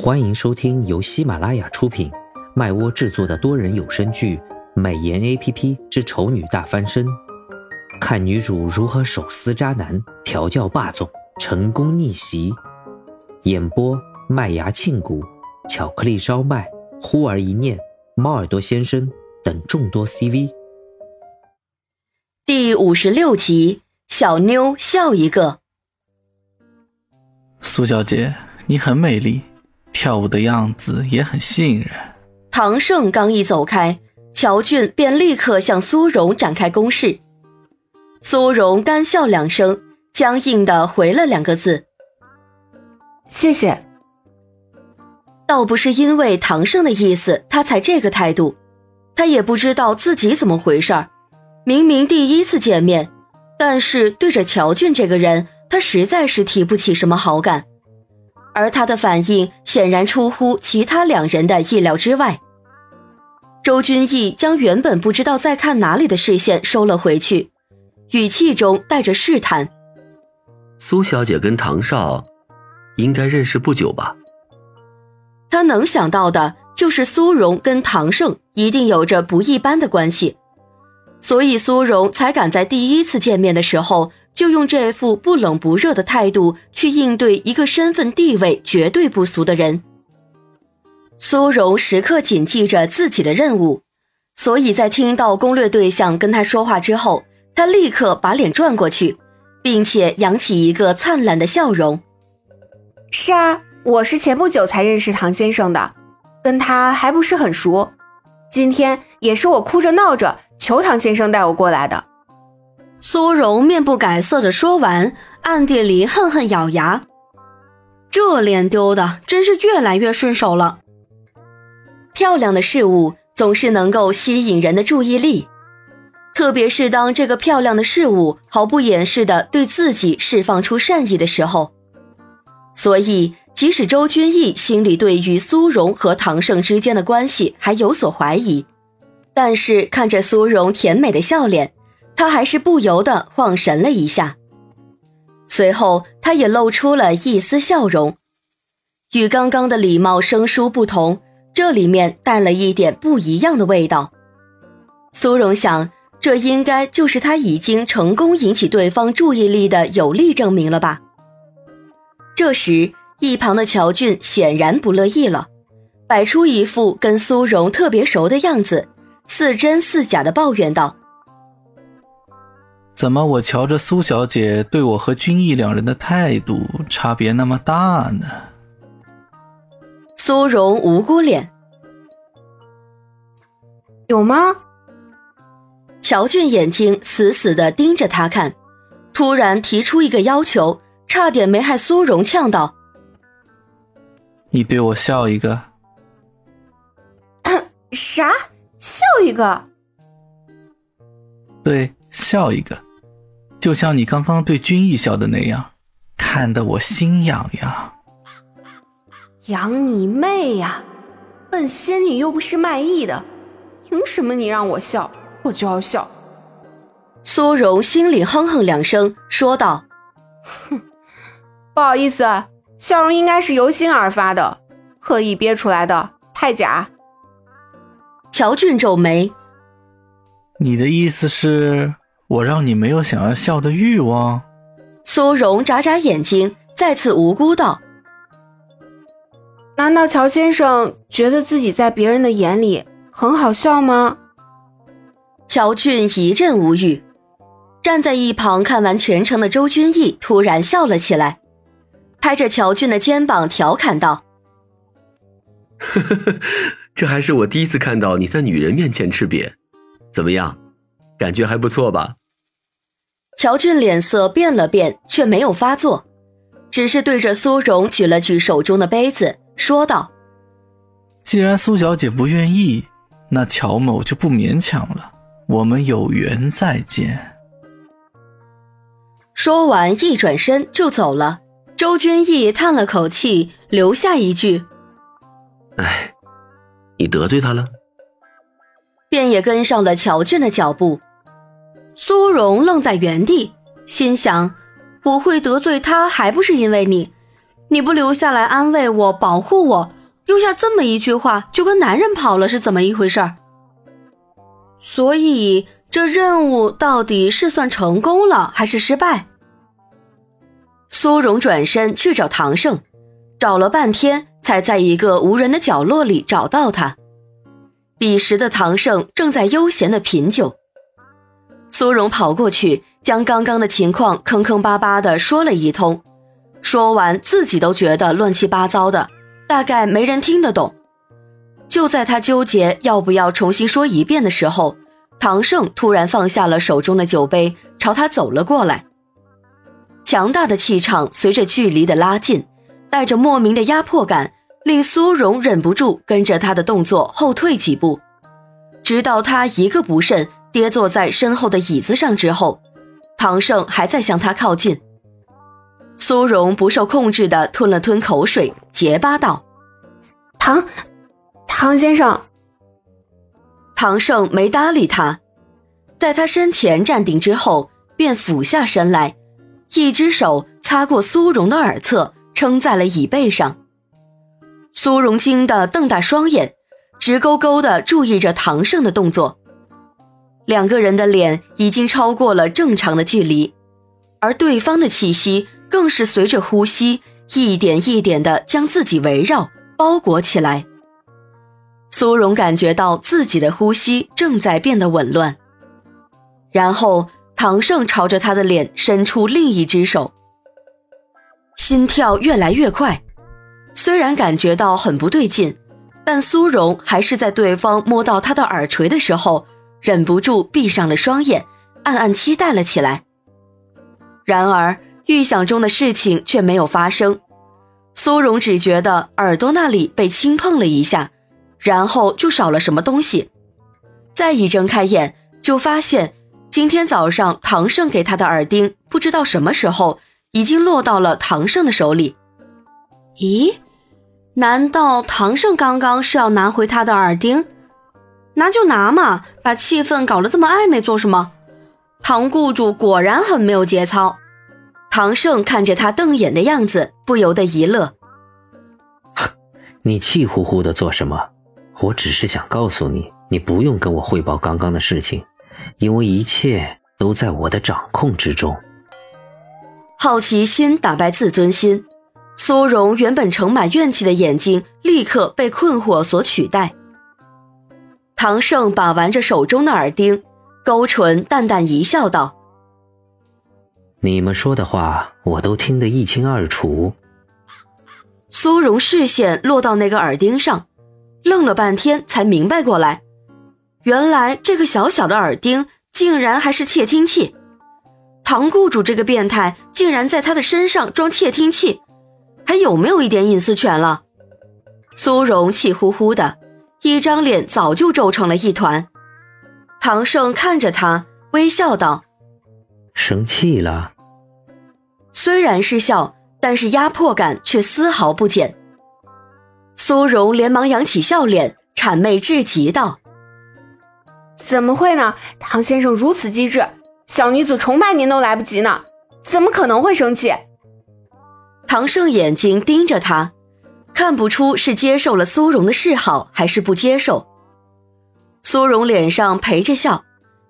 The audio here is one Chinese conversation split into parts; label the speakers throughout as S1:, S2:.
S1: 欢迎收听由喜马拉雅出品、麦窝制作的多人有声剧《美颜 A P P 之丑女大翻身》，看女主如何手撕渣男、调教霸总、成功逆袭。演播：麦芽庆谷、巧克力烧麦、忽而一念、猫耳朵先生等众多 C V。
S2: 第五十六集，小妞笑一个。
S3: 苏小姐，你很美丽。跳舞的样子也很吸引人。
S2: 唐盛刚一走开，乔俊便立刻向苏荣展开攻势。苏荣干笑两声，僵硬的回了两个字：“
S4: 谢谢。”
S2: 倒不是因为唐盛的意思，他才这个态度。他也不知道自己怎么回事儿，明明第一次见面，但是对着乔俊这个人，他实在是提不起什么好感。而他的反应显然出乎其他两人的意料之外。周君逸将原本不知道在看哪里的视线收了回去，语气中带着试探：“
S5: 苏小姐跟唐少应该认识不久吧？”
S2: 他能想到的就是苏荣跟唐胜一定有着不一般的关系，所以苏荣才敢在第一次见面的时候。就用这副不冷不热的态度去应对一个身份地位绝对不俗的人。苏荣时刻谨记着自己的任务，所以在听到攻略对象跟他说话之后，他立刻把脸转过去，并且扬起一个灿烂的笑容。
S4: 是啊，我是前不久才认识唐先生的，跟他还不是很熟。今天也是我哭着闹着求唐先生带我过来的。
S2: 苏荣面不改色的说完，暗地里恨恨咬牙：“这脸丢的真是越来越顺手了。漂亮的事物总是能够吸引人的注意力，特别是当这个漂亮的事物毫不掩饰的对自己释放出善意的时候。所以，即使周君逸心里对于苏荣和唐盛之间的关系还有所怀疑，但是看着苏荣甜美的笑脸。”他还是不由得晃神了一下，随后他也露出了一丝笑容，与刚刚的礼貌生疏不同，这里面带了一点不一样的味道。苏荣想，这应该就是他已经成功引起对方注意力的有力证明了吧。这时，一旁的乔俊显然不乐意了，摆出一副跟苏荣特别熟的样子，似真似假的抱怨道。
S3: 怎么，我瞧着苏小姐对我和君逸两人的态度差别那么大呢？
S2: 苏荣无辜脸，
S4: 有吗？
S2: 乔俊眼睛死死的盯着他看，突然提出一个要求，差点没害苏荣呛到：“
S3: 你对我笑一个。”
S4: 啥？笑一个？
S3: 对，笑一个。就像你刚刚对君逸笑的那样，看得我心痒痒。
S4: 养你妹呀！本仙女又不是卖艺的，凭什么你让我笑，我就要笑？
S2: 苏荣心里哼哼两声，说道：“
S4: 哼，不好意思，笑容应该是由心而发的，刻意憋出来的，太假。”
S2: 乔俊皱眉：“
S3: 你的意思是？”我让你没有想要笑的欲望。
S2: 苏荣眨眨眼睛，再次无辜道：“
S4: 难道乔先生觉得自己在别人的眼里很好笑吗？”
S2: 乔俊一阵无语，站在一旁看完全程的周君逸突然笑了起来，拍着乔俊的肩膀调侃道：“
S5: 呵呵呵，这还是我第一次看到你在女人面前吃瘪，怎么样？感觉还不错吧？”
S2: 乔俊脸色变了变，却没有发作，只是对着苏荣举了举手中的杯子，说道：“
S3: 既然苏小姐不愿意，那乔某就不勉强了。我们有缘再见。”
S2: 说完，一转身就走了。周君逸叹了口气，留下一句：“
S5: 哎，你得罪他了。”
S2: 便也跟上了乔俊的脚步。苏荣愣在原地，心想：“我会得罪他，还不是因为你？你不留下来安慰我、保护我，丢下这么一句话就跟男人跑了，是怎么一回事？所以这任务到底是算成功了还是失败？苏荣转身去找唐胜，找了半天才在一个无人的角落里找到他。彼时的唐胜正在悠闲的品酒。苏荣跑过去，将刚刚的情况坑坑巴巴的说了一通，说完自己都觉得乱七八糟的，大概没人听得懂。就在他纠结要不要重新说一遍的时候，唐胜突然放下了手中的酒杯，朝他走了过来。强大的气场随着距离的拉近，带着莫名的压迫感，令苏荣忍不住跟着他的动作后退几步，直到他一个不慎跌坐在身后的椅子上之后，唐胜还在向他靠近。苏荣不受控制的吞了吞口水，结巴道：“
S4: 唐，唐先生。”
S2: 唐胜没搭理他，在他身前站定之后，便俯下身来。一只手擦过苏荣的耳侧，撑在了椅背上。苏荣惊得瞪大双眼，直勾勾地注意着唐胜的动作。两个人的脸已经超过了正常的距离，而对方的气息更是随着呼吸一点一点地将自己围绕包裹起来。苏荣感觉到自己的呼吸正在变得紊乱，然后。唐胜朝着他的脸伸出另一只手，心跳越来越快。虽然感觉到很不对劲，但苏荣还是在对方摸到他的耳垂的时候，忍不住闭上了双眼，暗暗期待了起来。然而，预想中的事情却没有发生。苏荣只觉得耳朵那里被轻碰了一下，然后就少了什么东西。再一睁开眼，就发现。今天早上，唐胜给他的耳钉，不知道什么时候已经落到了唐胜的手里。咦，难道唐胜刚刚是要拿回他的耳钉？拿就拿嘛，把气氛搞得这么暧昧做什么？唐雇主果然很没有节操。唐胜看着他瞪眼的样子，不由得一乐。
S1: 你气呼呼的做什么？我只是想告诉你，你不用跟我汇报刚刚的事情。因为一切都在我的掌控之中。
S2: 好奇心打败自尊心，苏荣原本盛满怨气的眼睛立刻被困惑所取代。唐胜把玩着手中的耳钉，勾唇淡淡一笑，道：“
S1: 你们说的话，我都听得一清二楚。”
S2: 苏荣视线落到那个耳钉上，愣了半天，才明白过来。原来这个小小的耳钉竟然还是窃听器，唐雇主这个变态竟然在他的身上装窃听器，还有没有一点隐私权了？苏荣气呼呼的，一张脸早就皱成了一团。唐胜看着他，微笑道：“
S1: 生气了。”
S2: 虽然是笑，但是压迫感却丝毫不减。苏荣连忙扬起笑脸，谄媚至极道。
S4: 怎么会呢？唐先生如此机智，小女子崇拜您都来不及呢，怎么可能会生气？
S2: 唐胜眼睛盯着他，看不出是接受了苏荣的示好，还是不接受。苏荣脸上陪着笑，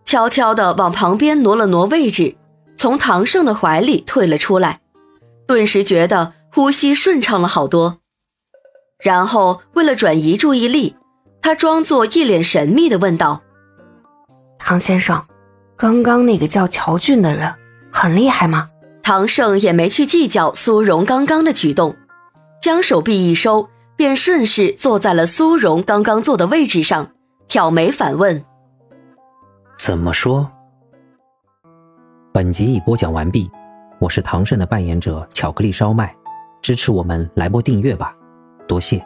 S2: 悄悄地往旁边挪了挪位置，从唐胜的怀里退了出来，顿时觉得呼吸顺畅了好多。然后为了转移注意力，他装作一脸神秘地问道。
S4: 唐先生，刚刚那个叫乔俊的人很厉害吗？
S2: 唐胜也没去计较苏荣刚刚的举动，将手臂一收，便顺势坐在了苏荣刚刚坐的位置上，挑眉反问：“
S1: 怎么说？”本集已播讲完毕，我是唐盛的扮演者巧克力烧麦，支持我们来波订阅吧，多谢。